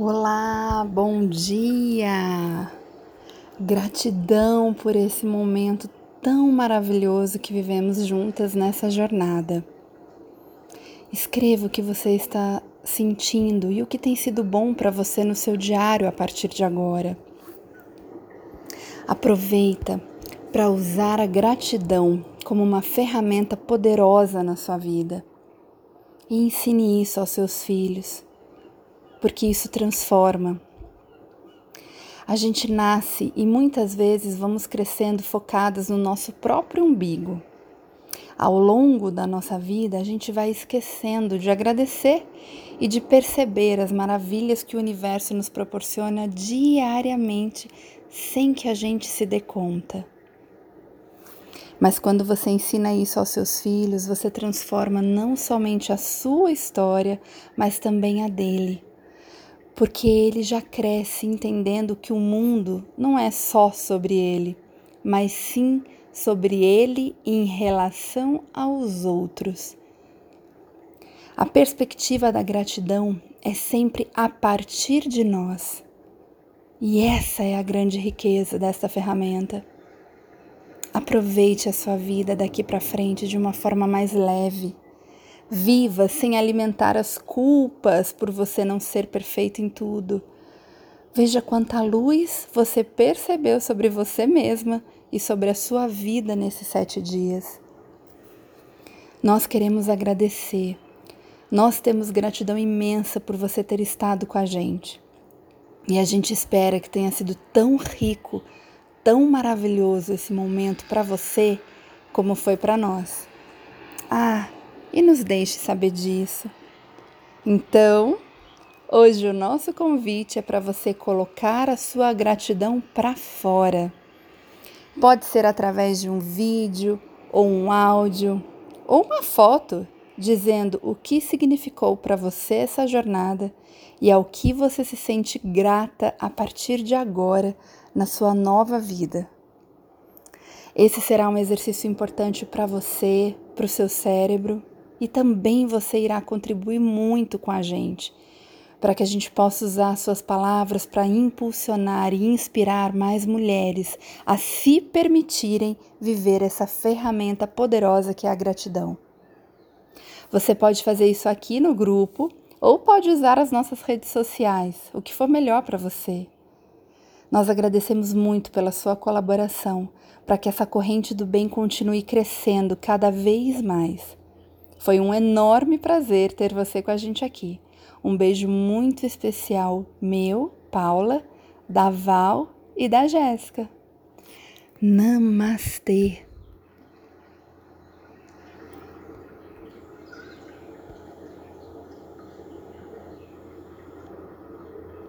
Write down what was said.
Olá, bom dia! Gratidão por esse momento tão maravilhoso que vivemos juntas nessa jornada. Escreva o que você está sentindo e o que tem sido bom para você no seu diário a partir de agora. Aproveita para usar a gratidão como uma ferramenta poderosa na sua vida e ensine isso aos seus filhos porque isso transforma. A gente nasce e muitas vezes vamos crescendo focadas no nosso próprio umbigo. Ao longo da nossa vida, a gente vai esquecendo de agradecer e de perceber as maravilhas que o universo nos proporciona diariamente sem que a gente se dê conta. Mas quando você ensina isso aos seus filhos, você transforma não somente a sua história, mas também a dele porque ele já cresce entendendo que o mundo não é só sobre ele, mas sim sobre ele em relação aos outros. A perspectiva da gratidão é sempre a partir de nós. E essa é a grande riqueza desta ferramenta. Aproveite a sua vida daqui para frente de uma forma mais leve Viva sem alimentar as culpas por você não ser perfeito em tudo. Veja quanta luz você percebeu sobre você mesma e sobre a sua vida nesses sete dias. Nós queremos agradecer. Nós temos gratidão imensa por você ter estado com a gente. E a gente espera que tenha sido tão rico, tão maravilhoso esse momento para você como foi para nós. Ah, e nos deixe saber disso. Então, hoje o nosso convite é para você colocar a sua gratidão para fora. Pode ser através de um vídeo, ou um áudio, ou uma foto dizendo o que significou para você essa jornada e ao que você se sente grata a partir de agora na sua nova vida. Esse será um exercício importante para você, para o seu cérebro e também você irá contribuir muito com a gente, para que a gente possa usar suas palavras para impulsionar e inspirar mais mulheres a se permitirem viver essa ferramenta poderosa que é a gratidão. Você pode fazer isso aqui no grupo ou pode usar as nossas redes sociais, o que for melhor para você. Nós agradecemos muito pela sua colaboração para que essa corrente do bem continue crescendo cada vez mais. Foi um enorme prazer ter você com a gente aqui. Um beijo muito especial meu, Paula, da Val e da Jéssica. Namastê!